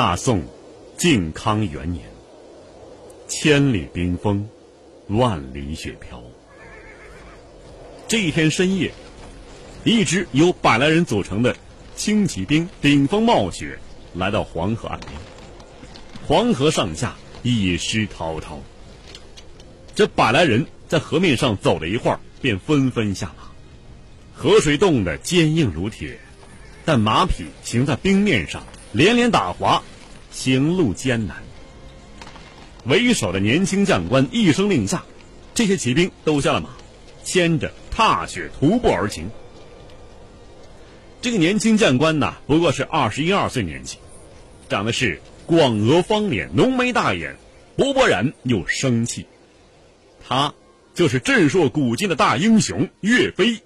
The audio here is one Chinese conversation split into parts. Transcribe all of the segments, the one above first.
大宋靖康元年，千里冰封，万里雪飘。这一天深夜，一支由百来人组成的轻骑兵顶风冒雪来到黄河岸边。黄河上下一尸滔滔。这百来人在河面上走了一会儿，便纷纷下马。河水冻得坚硬如铁，但马匹行在冰面上。连连打滑，行路艰难。为首的年轻将官一声令下，这些骑兵都下了马，牵着踏雪徒步而行。这个年轻将官呐，不过是二十一二岁年纪，长的是广额方脸、浓眉大眼，勃勃然又生气。他就是震烁古今的大英雄岳飞，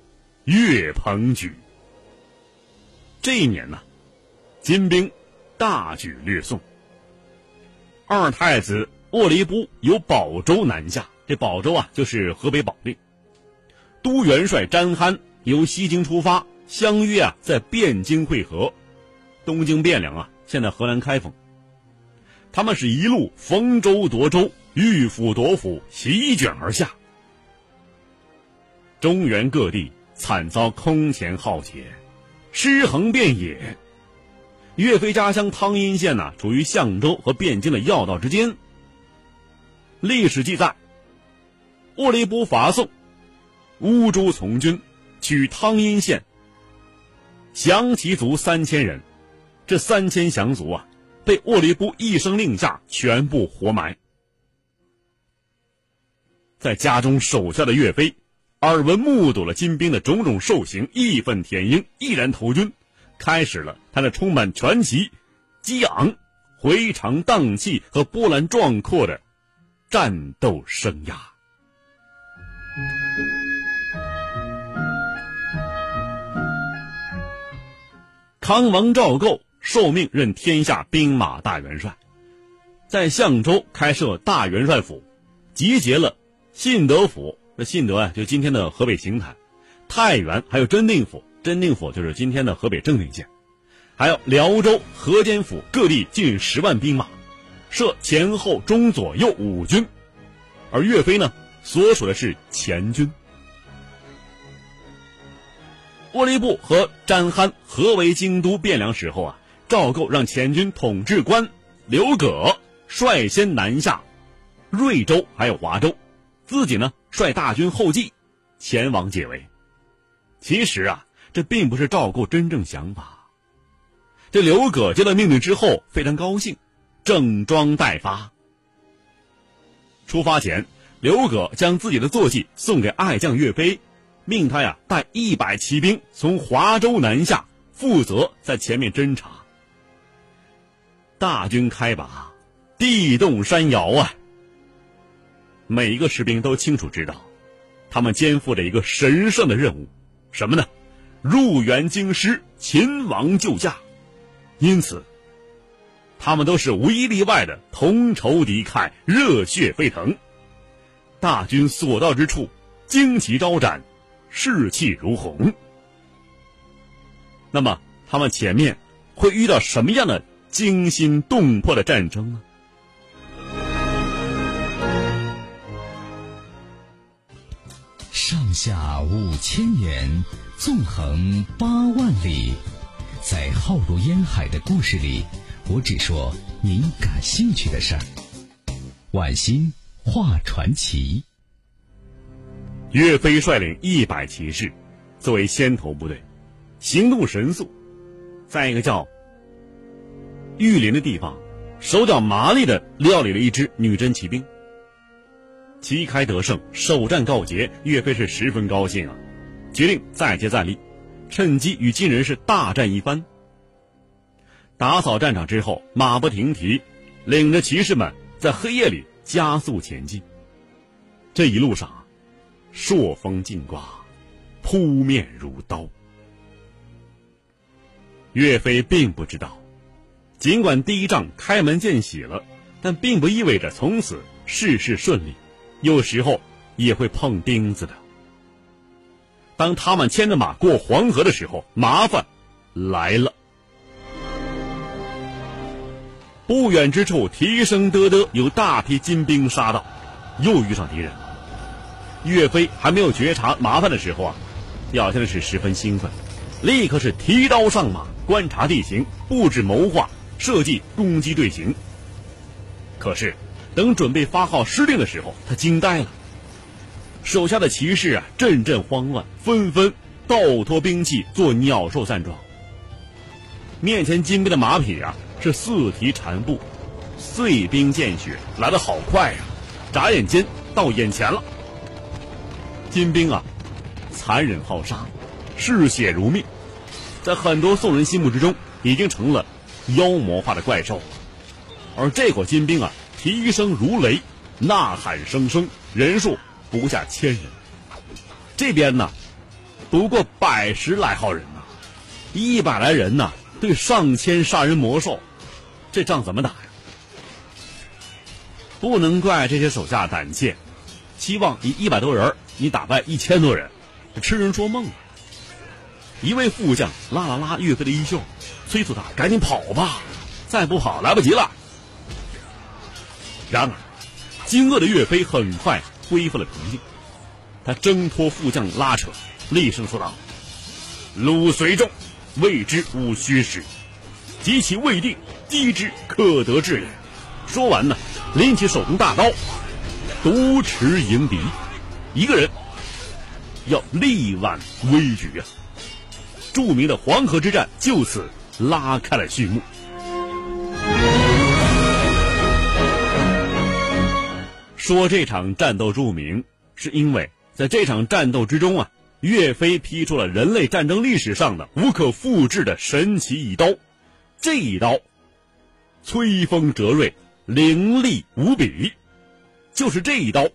岳鹏举。这一年呢。金兵大举掠宋，二太子沃离布由保州南下，这保州啊就是河北保定。都元帅詹憨由西京出发，相约啊在汴京会合。东京汴梁啊，现在河南开封。他们是一路逢州夺州，遇府夺府，席卷而下。中原各地惨遭空前浩劫，尸横遍野。岳飞家乡汤阴县呢，处于相州和汴京的要道之间。历史记载，沃离布伐宋，乌珠从军，取汤阴县，降其族三千人。这三千降卒啊，被沃离布一声令下，全部活埋。在家中守下的岳飞，耳闻目睹了金兵的种种兽行，义愤填膺，毅然投军。开始了他那充满传奇、激昂、回肠荡气和波澜壮阔的战斗生涯。康王赵构受命任天下兵马大元帅，在相州开设大元帅府，集结了信德府，这信德啊，就今天的河北邢台、太原，还有真定府。真定府就是今天的河北正定县，还有辽州、河间府各地近十万兵马，设前后中左右五军，而岳飞呢，所属的是前军。沃离布和詹憨合围京都汴梁时候啊，赵构让前军统制官刘葛率先南下瑞州还有华州，自己呢率大军后继前往解围。其实啊。这并不是赵构真正想法。这刘葛接到命令之后非常高兴，整装待发。出发前，刘葛将自己的坐骑送给爱将岳飞，命他呀带一百骑兵从华州南下，负责在前面侦察。大军开拔，地动山摇啊！每一个士兵都清楚知道，他们肩负着一个神圣的任务，什么呢？入园京师，秦王救驾，因此，他们都是无一例外的同仇敌忾，热血沸腾。大军所到之处，旌旗招展，士气如虹。那么，他们前面会遇到什么样的惊心动魄的战争呢？上下五千年。纵横八万里，在浩如烟海的故事里，我只说您感兴趣的事儿。晚星画传奇。岳飞率领一百骑士，作为先头部队，行动神速，在一个叫玉林的地方，手脚麻利的料理了一支女真骑兵。旗开得胜，首战告捷，岳飞是十分高兴啊。决定再接再厉，趁机与金人是大战一番。打扫战场之后，马不停蹄，领着骑士们在黑夜里加速前进。这一路上，朔风劲刮，扑面如刀。岳飞并不知道，尽管第一仗开门见喜了，但并不意味着从此事事顺利，有时候也会碰钉子的。当他们牵着马过黄河的时候，麻烦来了。不远之处，蹄声嘚嘚，有大批金兵杀到，又遇上敌人。岳飞还没有觉察麻烦的时候啊，表现的是十分兴奋，立刻是提刀上马，观察地形，布置谋划，设计攻击队形。可是，等准备发号施令的时候，他惊呆了。手下的骑士啊，阵阵慌乱，纷纷倒脱兵器，做鸟兽散状。面前金兵的马匹啊，是四蹄缠步，碎冰见血，来得好快呀！眨眼间到眼前了。金兵啊，残忍好杀，嗜血如命，在很多宋人心目之中，已经成了妖魔化的怪兽。而这伙金兵啊，蹄声如雷，呐喊声声，人数不下千人。这边呢，不过百十来号人呐，一百来人呐，对上千杀人魔兽，这仗怎么打呀？不能怪这些手下胆怯，期望以一百多人你打败一千多人，痴人说梦啊！一位副将拉了拉岳飞的衣袖，催促他赶紧跑吧，再不跑来不及了。然而，惊愕的岳飞很快恢复了平静。他挣脱副将拉扯，厉声说道：“鲁随众，未知吾虚实，及其未定，击之可得志也。”说完呢，拎起手中大刀，独持迎敌，一个人要力挽危局啊！著名的黄河之战就此拉开了序幕。说这场战斗著名，是因为在这场战斗之中啊，岳飞劈出了人类战争历史上的无可复制的神奇一刀。这一刀，摧锋折锐，凌厉无比。就是这一刀，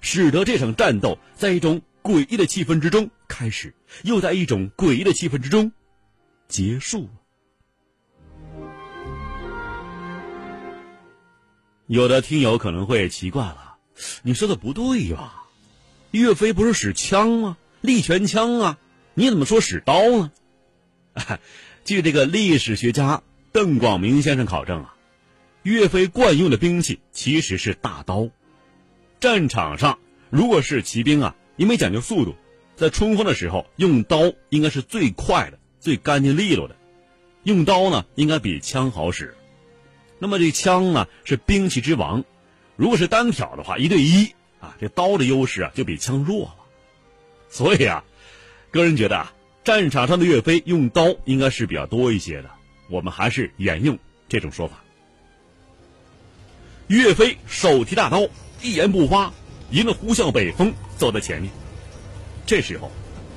使得这场战斗在一种诡异的气氛之中开始，又在一种诡异的气氛之中结束。有的听友可能会奇怪了，你说的不对吧？岳飞不是使枪吗？利拳枪啊，你怎么说使刀呢？据这个历史学家邓广明先生考证啊，岳飞惯用的兵器其实是大刀。战场上如果是骑兵啊，因为讲究速度，在冲锋的时候用刀应该是最快的、最干净利落的，用刀呢应该比枪好使。那么这枪呢是兵器之王，如果是单挑的话，一对一啊，这刀的优势啊就比枪弱了。所以啊，个人觉得啊，战场上的岳飞用刀应该是比较多一些的。我们还是沿用这种说法。岳飞手提大刀，一言不发，迎着呼啸北风走在前面。这时候，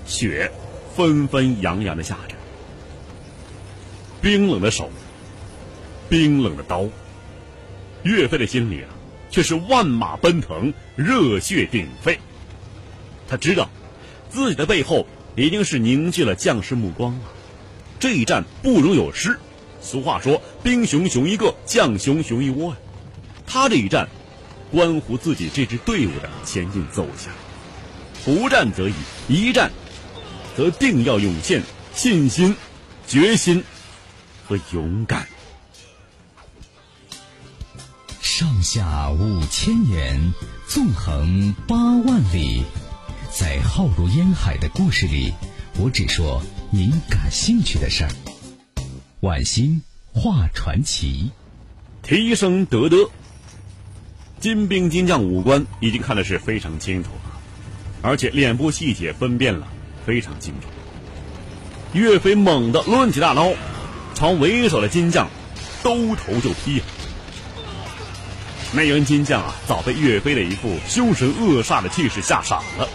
雪纷纷扬扬的下着，冰冷的手。冰冷的刀，岳飞的心里啊，却是万马奔腾，热血鼎沸。他知道，自己的背后已经是凝聚了将士目光了。这一战不容有失。俗话说：“兵熊熊一个，将熊熊一窝。”呀，他这一战，关乎自己这支队伍的前进走向。不战则已，一战，则定要涌现信心、决心和勇敢。上下五千年，纵横八万里，在浩如烟海的故事里，我只说您感兴趣的事儿。晚星画传奇，提升得得。金兵金将五官已经看的是非常清楚了，而且脸部细节分辨了非常清楚。岳飞猛地抡起大刀，朝为首的金将兜头就劈。那员金将啊，早被岳飞的一副凶神恶煞的气势吓傻了。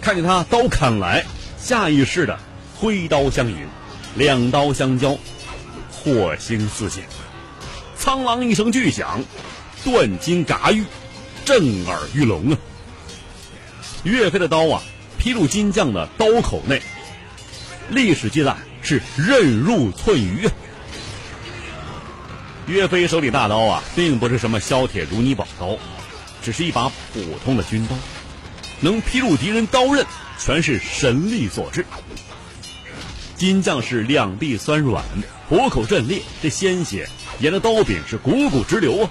看见他刀砍来，下意识的挥刀相迎，两刀相交，火星四溅，苍啷一声巨响，断金嘎玉，震耳欲聋啊！岳飞的刀啊，劈入金将的刀口内，历史记载是刃入寸鱼啊！岳飞手里大刀啊，并不是什么削铁如泥宝刀，只是一把普通的军刀，能劈入敌人刀刃，全是神力所致。金将士两臂酸软，虎口震裂，这鲜血沿着刀柄是汩汩直流啊！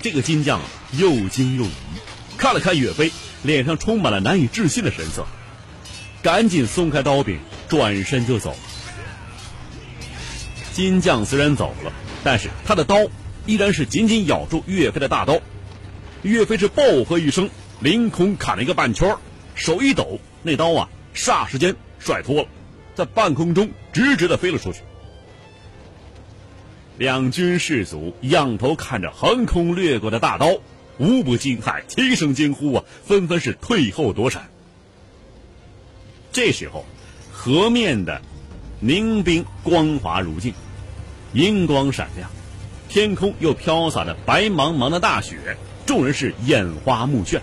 这个金将又惊又疑，看了看岳飞，脸上充满了难以置信的神色，赶紧松开刀柄，转身就走。金将虽然走了，但是他的刀依然是紧紧咬住岳飞的大刀。岳飞是暴喝一声，凌空砍了一个半圈，手一抖，那刀啊，霎时间甩脱了，在半空中直直的飞了出去。两军士卒仰头看着横空掠过的大刀，无不惊骇，齐声惊呼啊，纷纷是退后躲闪。这时候，河面的凝冰光滑如镜，银光闪亮，天空又飘洒着白茫茫的大雪，众人是眼花目眩。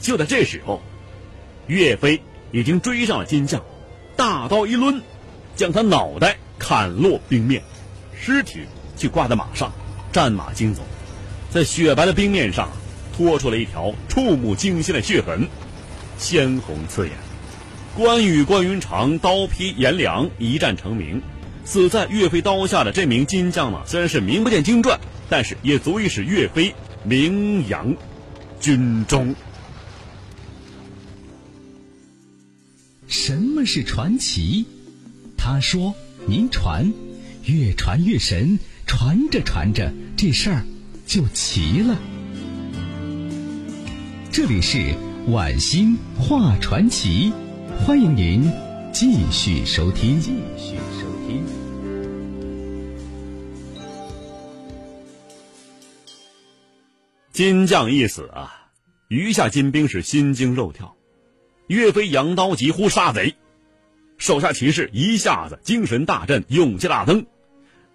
就在这时候，岳飞已经追上了金将，大刀一抡，将他脑袋砍落冰面。尸体却挂在马上，战马惊走，在雪白的冰面上拖出了一条触目惊心的血痕，鲜红刺眼。关羽关云长刀劈颜良，一战成名。死在岳飞刀下的这名金将呢，虽然是名不见经传，但是也足以使岳飞名扬军中。什么是传奇？他说：“您传。”越传越神，传着传着，这事儿就齐了。这里是晚星话传奇，欢迎您继续收听。继续收听。金将一死啊，余下金兵是心惊肉跳。岳飞扬刀疾呼杀贼，手下骑士一下子精神大振，勇气大增。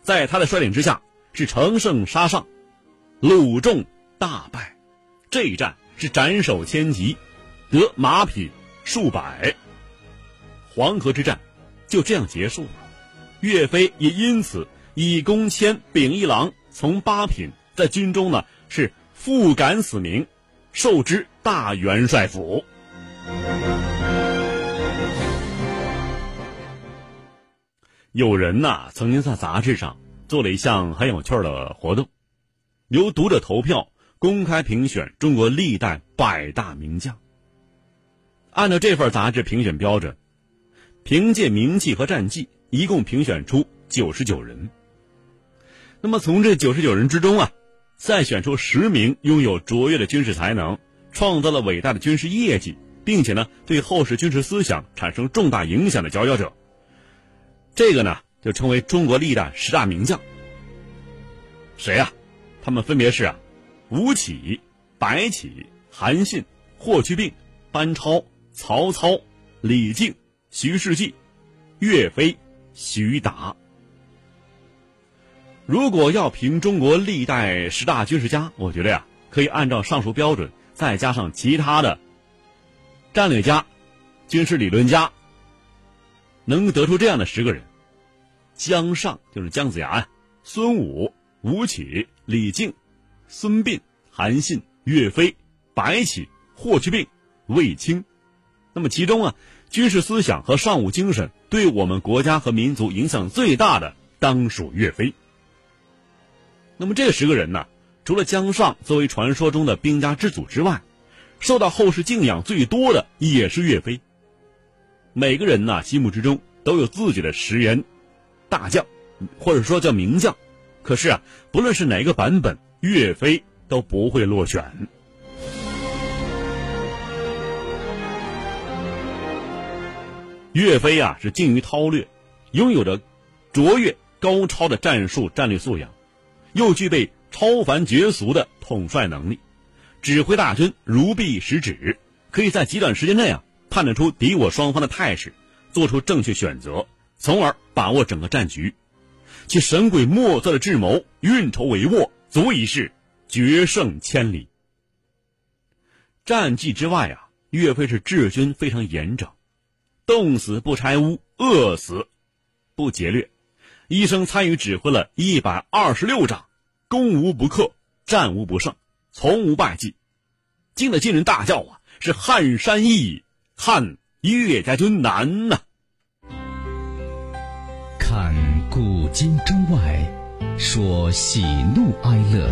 在他的率领之下，是乘胜杀上，鲁仲大败。这一战是斩首千级，得马匹数百。黄河之战就这样结束了。岳飞也因此以功迁秉一郎，从八品，在军中呢是复敢死名，授之大元帅府。有人呐，曾经在杂志上做了一项很有趣的活动，由读者投票公开评选中国历代百大名将。按照这份杂志评选标准，凭借名气和战绩，一共评选出九十九人。那么从这九十九人之中啊，再选出十名拥有卓越的军事才能、创造了伟大的军事业绩，并且呢对后世军事思想产生重大影响的佼佼者。这个呢，就称为中国历代十大名将。谁呀？他们分别是啊，吴起、白起、韩信、霍去病、班超、曹操、李靖、徐世绩、岳飞、徐达。如果要评中国历代十大军事家，我觉得呀，可以按照上述标准，再加上其他的战略家、军事理论家。能得出这样的十个人：姜尚就是姜子牙呀，孙武、吴起、李靖、孙膑、韩信、岳飞、白起、霍去病、卫青。那么其中啊，军事思想和尚武精神对我们国家和民族影响最大的，当属岳飞。那么这十个人呢，除了姜尚作为传说中的兵家之祖之外，受到后世敬仰最多的也是岳飞。每个人呐，心目之中都有自己的十员大将，或者说叫名将。可是啊，不论是哪个版本，岳飞都不会落选。岳飞啊，是精于韬略，拥有着卓越高超的战术战略素养，又具备超凡绝俗的统帅能力，指挥大军如臂使指，可以在极短时间内啊。判断出敌我双方的态势，做出正确选择，从而把握整个战局，其神鬼莫测的智谋、运筹帷幄，足以是决胜千里。战绩之外啊，岳飞是治军非常严整，冻死不拆屋，饿死不劫掠，一生参与指挥了一百二十六仗，攻无不克，战无不胜，从无败绩，惊得金人大叫啊，是撼山易。看岳家军难呐！看古今中外，说喜怒哀乐，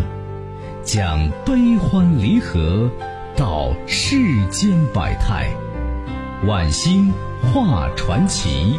讲悲欢离合，道世间百态，晚星画传奇。